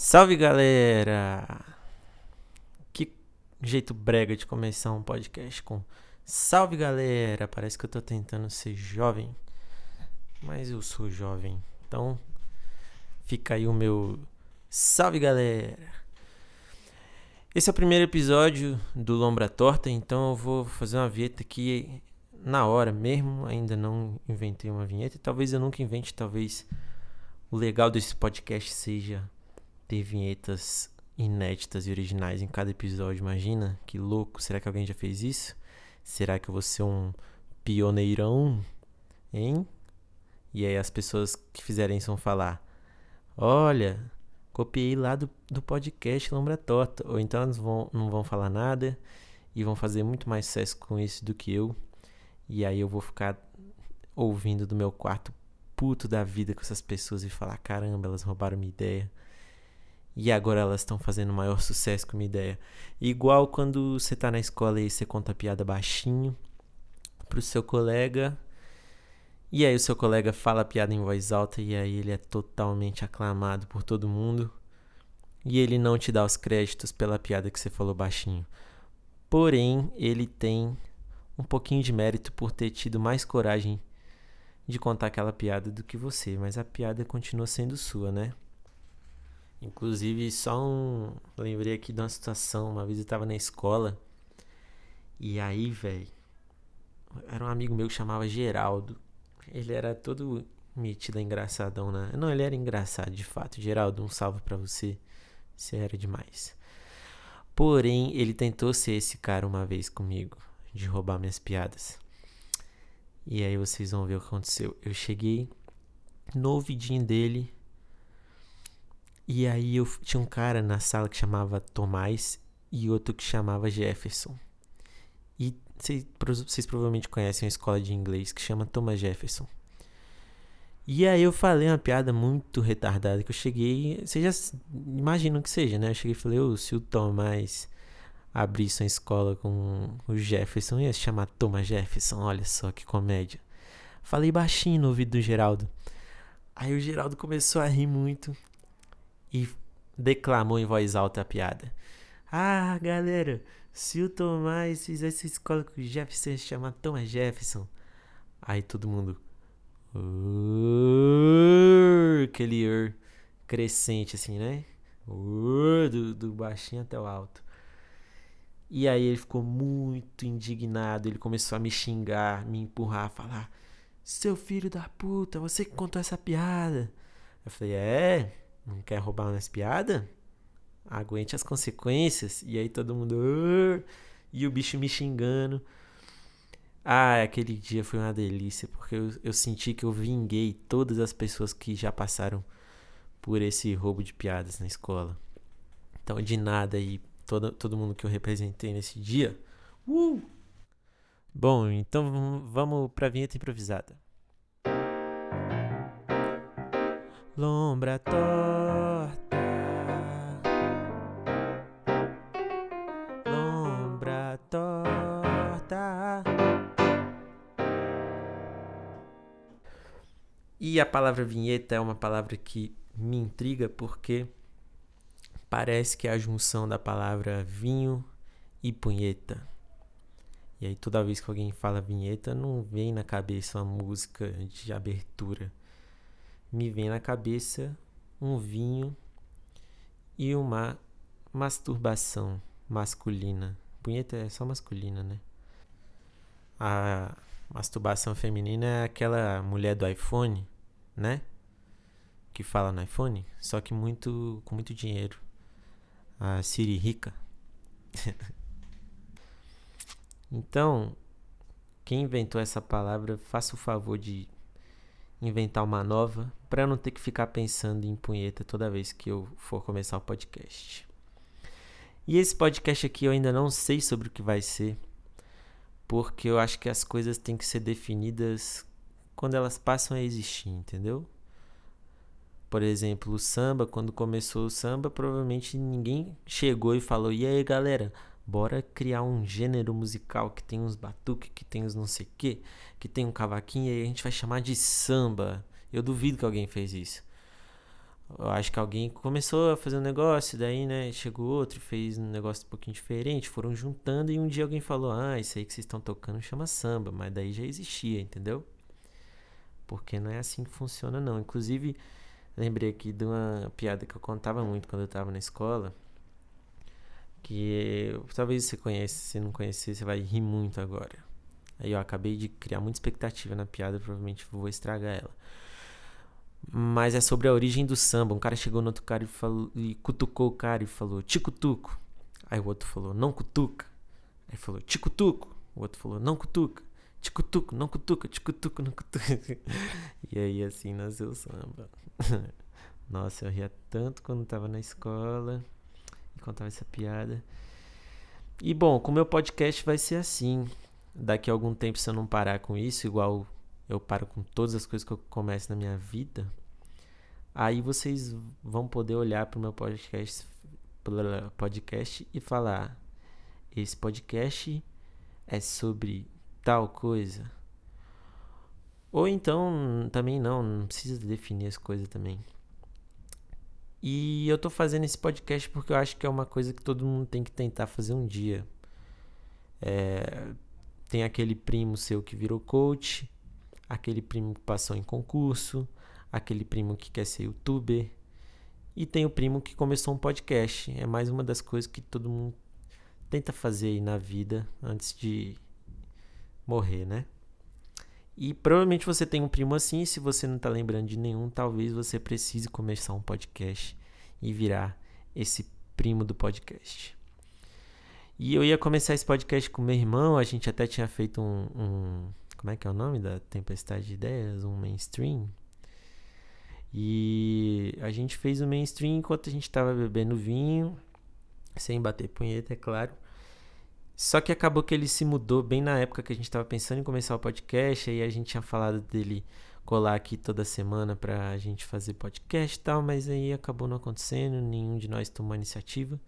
Salve galera! Que jeito brega de começar um podcast com Salve galera! Parece que eu tô tentando ser jovem, mas eu sou jovem. Então fica aí o meu Salve galera! Esse é o primeiro episódio do Lombra Torta, então eu vou fazer uma vinheta aqui na hora mesmo. Ainda não inventei uma vinheta, talvez eu nunca invente, talvez o legal desse podcast seja ter vinhetas inéditas e originais em cada episódio. Imagina que louco! Será que alguém já fez isso? Será que eu vou ser um pioneirão? Hein? E aí as pessoas que fizerem isso vão falar: Olha, copiei lá do, do podcast Lombra Torta. Ou então eles vão, não vão falar nada e vão fazer muito mais sucesso com isso do que eu. E aí eu vou ficar ouvindo do meu quarto puto da vida com essas pessoas e falar: caramba, elas roubaram minha ideia. E agora elas estão fazendo maior sucesso com uma ideia. Igual quando você tá na escola e você conta piada baixinho pro seu colega. E aí o seu colega fala a piada em voz alta e aí ele é totalmente aclamado por todo mundo. E ele não te dá os créditos pela piada que você falou baixinho. Porém, ele tem um pouquinho de mérito por ter tido mais coragem de contar aquela piada do que você, mas a piada continua sendo sua, né? Inclusive, só um. Lembrei aqui de uma situação. Uma vez eu tava na escola. E aí, velho. Era um amigo meu que chamava Geraldo. Ele era todo metido, engraçadão, né? Não, ele era engraçado, de fato. Geraldo, um salve para você. Você era demais. Porém, ele tentou ser esse cara uma vez comigo. De roubar minhas piadas. E aí vocês vão ver o que aconteceu. Eu cheguei no ouvidinho dele e aí eu tinha um cara na sala que chamava Tomás e outro que chamava Jefferson. E vocês, provavelmente conhecem uma escola de inglês que chama Thomas Jefferson. E aí eu falei uma piada muito retardada que eu cheguei, vocês já imaginam que seja, né? Eu cheguei e falei, oh, se o Tomás abrisse uma escola com o Jefferson, ia se chamar Thomas Jefferson, olha só que comédia. Falei baixinho no ouvido do Geraldo. Aí o Geraldo começou a rir muito e declamou em voz alta a piada. Ah, galera, se o Tomás fizesse escola com o Jefferson, se chama Thomas Jefferson. Aí todo mundo. aquele ur crescente assim, né? do, do baixinho até o alto. E aí ele ficou muito indignado. Ele começou a me xingar, me empurrar, falar: Seu filho da puta, você que contou essa piada. Eu falei: É, não quer roubar umas piadas? Aguente as consequências. E aí todo mundo. e o bicho me xingando. Ah, aquele dia foi uma delícia, porque eu, eu senti que eu vinguei todas as pessoas que já passaram por esse roubo de piadas na escola. Então, de nada aí, todo, todo mundo que eu representei nesse dia. Uh! Bom, então vamos pra vinheta improvisada. Lombra torta, lombra torta. E a palavra vinheta é uma palavra que me intriga porque parece que é a junção da palavra vinho e punheta. E aí toda vez que alguém fala vinheta, não vem na cabeça uma música de abertura me vem na cabeça um vinho e uma masturbação masculina. Punheta é só masculina, né? A masturbação feminina é aquela mulher do iPhone, né? Que fala no iPhone, só que muito com muito dinheiro. A Siri rica. então, quem inventou essa palavra, faça o favor de inventar uma nova para não ter que ficar pensando em punheta toda vez que eu for começar o podcast. E esse podcast aqui eu ainda não sei sobre o que vai ser, porque eu acho que as coisas têm que ser definidas quando elas passam a existir, entendeu? Por exemplo, o samba, quando começou o samba, provavelmente ninguém chegou e falou: "E aí, galera, bora criar um gênero musical que tem uns batuques, que tem uns não sei o que, que tem um cavaquinho e a gente vai chamar de samba. Eu duvido que alguém fez isso. eu acho que alguém começou a fazer um negócio, daí, né, chegou outro fez um negócio um pouquinho diferente, foram juntando e um dia alguém falou: "Ah, isso aí que vocês estão tocando chama samba", mas daí já existia, entendeu? Porque não é assim que funciona não. Inclusive, lembrei aqui de uma piada que eu contava muito quando eu tava na escola, que talvez você conheça, se não conhecer, você vai rir muito agora. Aí eu acabei de criar muita expectativa na piada, provavelmente vou estragar ela. Mas é sobre a origem do samba. Um cara chegou no outro cara e, falou, e cutucou o cara e falou, ticutuco. Aí o outro falou, não cutuca. Aí falou, ticutuco. O outro falou, não cutuca. Ticutuco, não cutuca, ticutuco, não cutuca. e aí assim nasceu o samba. Nossa, eu ria tanto quando tava na escola e contava essa piada. E bom, com o meu podcast vai ser assim. Daqui a algum tempo, se eu não parar com isso, igual eu paro com todas as coisas que eu começo na minha vida, aí vocês vão poder olhar para o meu podcast, podcast e falar: esse podcast é sobre tal coisa. Ou então, também não, não precisa definir as coisas também. E eu tô fazendo esse podcast porque eu acho que é uma coisa que todo mundo tem que tentar fazer um dia. É, tem aquele primo seu que virou coach, aquele primo que passou em concurso, aquele primo que quer ser youtuber, e tem o primo que começou um podcast. É mais uma das coisas que todo mundo tenta fazer aí na vida antes de morrer, né? E provavelmente você tem um primo assim, se você não está lembrando de nenhum, talvez você precise começar um podcast e virar esse primo do podcast. E eu ia começar esse podcast com meu irmão, a gente até tinha feito um, um como é que é o nome da Tempestade de Ideias? Um mainstream. E a gente fez o mainstream enquanto a gente estava bebendo vinho, sem bater punheta, é claro. Só que acabou que ele se mudou bem na época que a gente estava pensando em começar o podcast, aí a gente tinha falado dele colar aqui toda semana pra gente fazer podcast e tal, mas aí acabou não acontecendo, nenhum de nós tomou a iniciativa.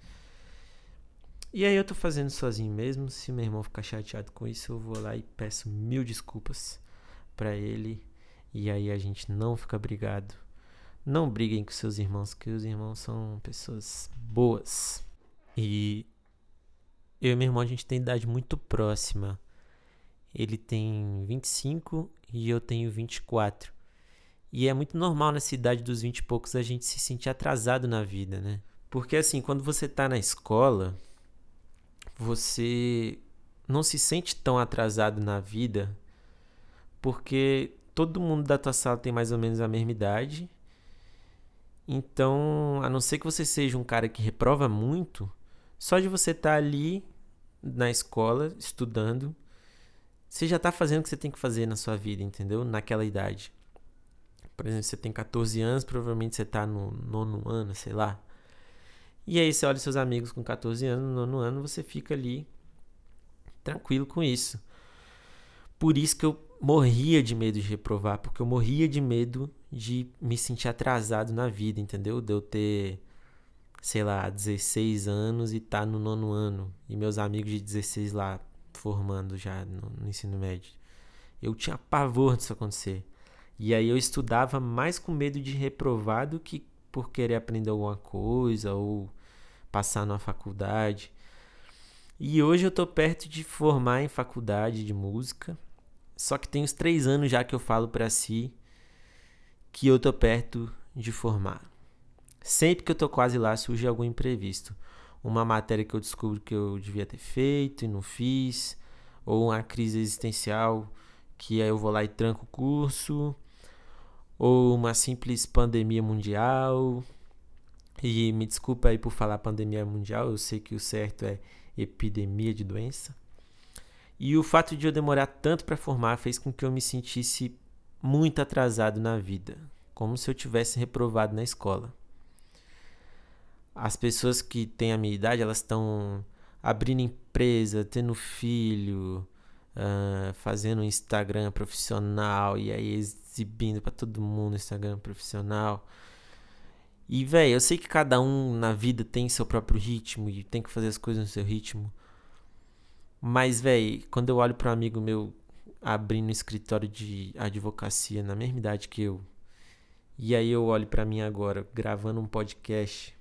E aí eu tô fazendo sozinho mesmo. Se meu irmão ficar chateado com isso, eu vou lá e peço mil desculpas para ele. E aí a gente não fica brigado. Não briguem com seus irmãos, que os irmãos são pessoas boas. E eu e meu irmão a gente tem idade muito próxima. Ele tem 25 e eu tenho 24. E é muito normal nessa idade dos 20 e poucos a gente se sentir atrasado na vida, né? Porque assim, quando você tá na escola, você não se sente tão atrasado na vida porque todo mundo da tua sala tem mais ou menos a mesma idade. Então, a não ser que você seja um cara que reprova muito, só de você estar tá ali na escola estudando, você já está fazendo o que você tem que fazer na sua vida, entendeu? Naquela idade. Por exemplo, você tem 14 anos, provavelmente você está no nono ano, sei lá. E aí você olha seus amigos com 14 anos, no nono ano, você fica ali tranquilo com isso. Por isso que eu morria de medo de reprovar, porque eu morria de medo de me sentir atrasado na vida, entendeu? De eu ter, sei lá, 16 anos e tá no nono ano, e meus amigos de 16 lá formando já no, no ensino médio. Eu tinha pavor disso acontecer. E aí eu estudava mais com medo de reprovar do que por querer aprender alguma coisa ou passar numa faculdade. E hoje eu tô perto de formar em faculdade de música. Só que tem uns três anos já que eu falo para si que eu tô perto de formar. Sempre que eu tô quase lá surge algum imprevisto. Uma matéria que eu descubro que eu devia ter feito e não fiz, ou uma crise existencial que aí eu vou lá e tranco o curso, ou uma simples pandemia mundial. E me desculpa aí por falar pandemia mundial, eu sei que o certo é epidemia de doença. E o fato de eu demorar tanto para formar fez com que eu me sentisse muito atrasado na vida, como se eu tivesse reprovado na escola. As pessoas que têm a minha idade, elas estão abrindo empresa, tendo filho, uh, fazendo Instagram profissional e aí exibindo para todo mundo Instagram profissional. E, velho, eu sei que cada um na vida tem seu próprio ritmo e tem que fazer as coisas no seu ritmo. Mas, velho, quando eu olho para um amigo meu abrindo um escritório de advocacia na mesma idade que eu, E aí eu olho para mim agora, gravando um podcast.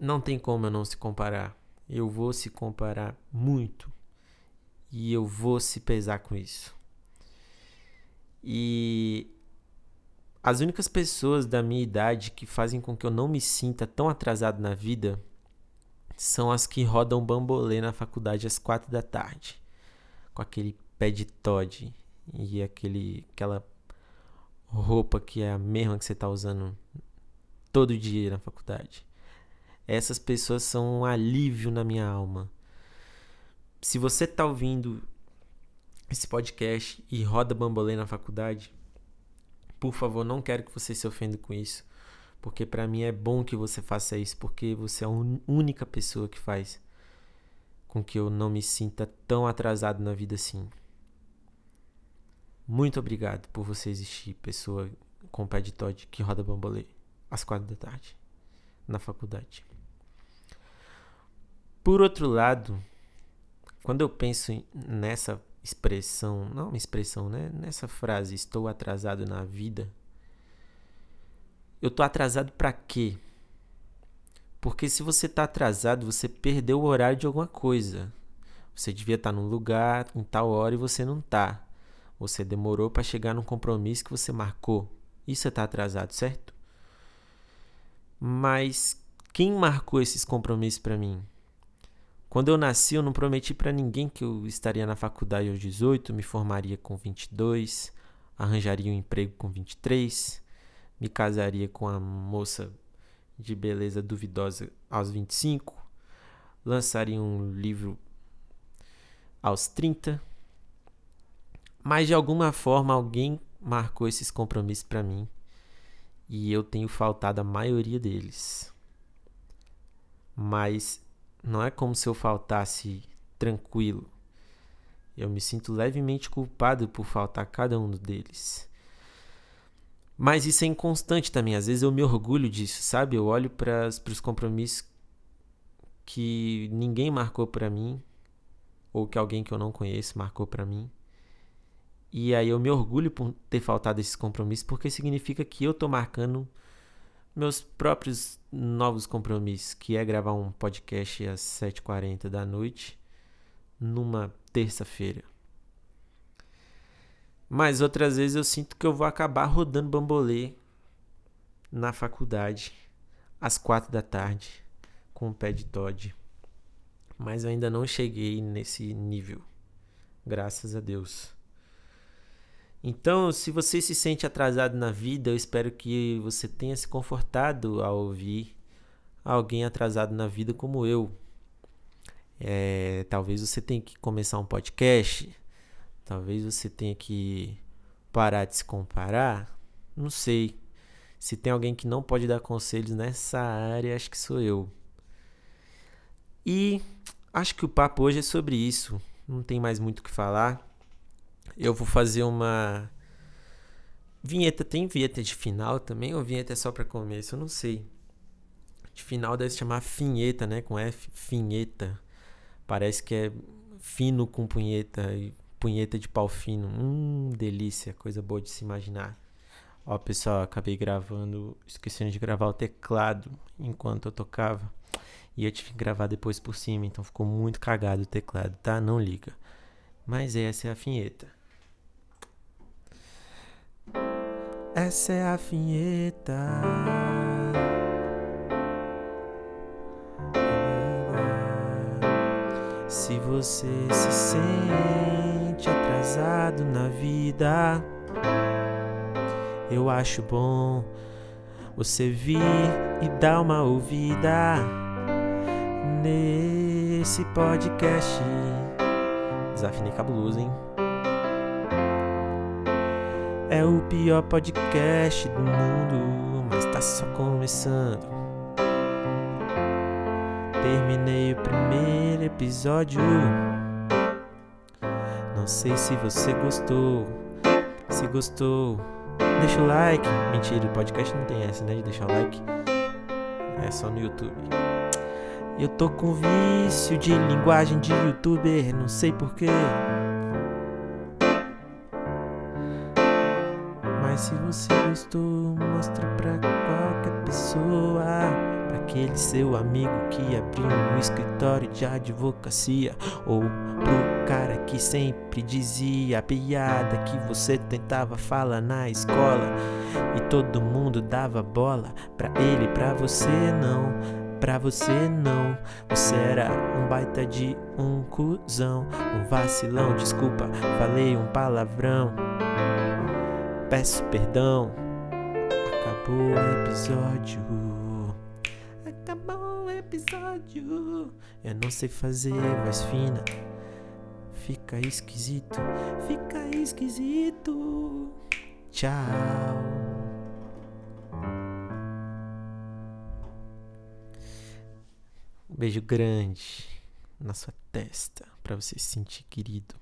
Não tem como eu não se comparar. Eu vou se comparar muito. E eu vou se pesar com isso. E as únicas pessoas da minha idade que fazem com que eu não me sinta tão atrasado na vida são as que rodam bambolê na faculdade às quatro da tarde, com aquele pé de Todd e aquele, aquela roupa que é a mesma que você está usando todo dia na faculdade. Essas pessoas são um alívio na minha alma. Se você está ouvindo esse podcast e roda bambolê na faculdade, por favor, não quero que você se ofenda com isso, porque para mim é bom que você faça isso, porque você é a única pessoa que faz com que eu não me sinta tão atrasado na vida assim. Muito obrigado por você existir, pessoa com pé de Todd que roda bambolê às quatro da tarde na faculdade. Por outro lado, quando eu penso nessa expressão, não uma expressão, né? Nessa frase, estou atrasado na vida. Eu tô atrasado para quê? Porque se você tá atrasado, você perdeu o horário de alguma coisa. Você devia estar tá num lugar em tal hora e você não tá. Você demorou para chegar num compromisso que você marcou. Isso você tá atrasado, certo? Mas quem marcou esses compromissos para mim? Quando eu nasci, eu não prometi para ninguém que eu estaria na faculdade aos 18, me formaria com 22, arranjaria um emprego com 23, me casaria com uma moça de beleza duvidosa aos 25, lançaria um livro aos 30. Mas de alguma forma alguém marcou esses compromissos para mim e eu tenho faltado a maioria deles. Mas não é como se eu faltasse tranquilo. Eu me sinto levemente culpado por faltar cada um deles. Mas isso é inconstante também. Às vezes eu me orgulho disso, sabe? Eu olho para os compromissos que ninguém marcou para mim, ou que alguém que eu não conheço marcou para mim. E aí eu me orgulho por ter faltado esses compromissos, porque significa que eu tô marcando meus próprios novos compromissos, que é gravar um podcast às 7h40 da noite, numa terça-feira. Mas outras vezes eu sinto que eu vou acabar rodando bambolê na faculdade às quatro da tarde com o pé de Todd. Mas eu ainda não cheguei nesse nível. Graças a Deus. Então, se você se sente atrasado na vida, eu espero que você tenha se confortado ao ouvir alguém atrasado na vida como eu. É, talvez você tenha que começar um podcast, talvez você tenha que parar de se comparar. Não sei. Se tem alguém que não pode dar conselhos nessa área, acho que sou eu. E acho que o papo hoje é sobre isso. Não tem mais muito o que falar eu vou fazer uma vinheta. Tem vinheta de final também ou vinheta é só para começo? Eu não sei. De final deve se chamar finheta, né? Com F, finheta. Parece que é fino com punheta e punheta de pau fino. Hum, delícia, coisa boa de se imaginar. Ó, pessoal, acabei gravando, esquecendo de gravar o teclado enquanto eu tocava. E eu tive que gravar depois por cima, então ficou muito cagado o teclado, tá? Não liga. Mas essa é a finheta. Essa é a vinheta. Se você se sente atrasado na vida, eu acho bom você vir e dar uma ouvida nesse podcast. Desafinei cabuloso, hein? É o pior podcast do mundo, mas tá só começando. Terminei o primeiro episódio. Não sei se você gostou. Se gostou, deixa o like. Mentira, o podcast não tem essa, né? De deixar o like. É só no YouTube. Eu tô com vício de linguagem de youtuber, não sei porquê. Se você gostou, mostra pra qualquer pessoa. Pra aquele seu amigo que abriu um escritório de advocacia. Ou pro cara que sempre dizia a piada que você tentava falar na escola. E todo mundo dava bola pra ele, pra você não. Pra você não, você era um baita de um cuzão, um vacilão, desculpa, falei um palavrão. Peço perdão, acabou o episódio. Acabou o episódio. Eu não sei fazer voz fina. Fica esquisito, fica esquisito. Tchau. Um beijo grande na sua testa para você se sentir querido.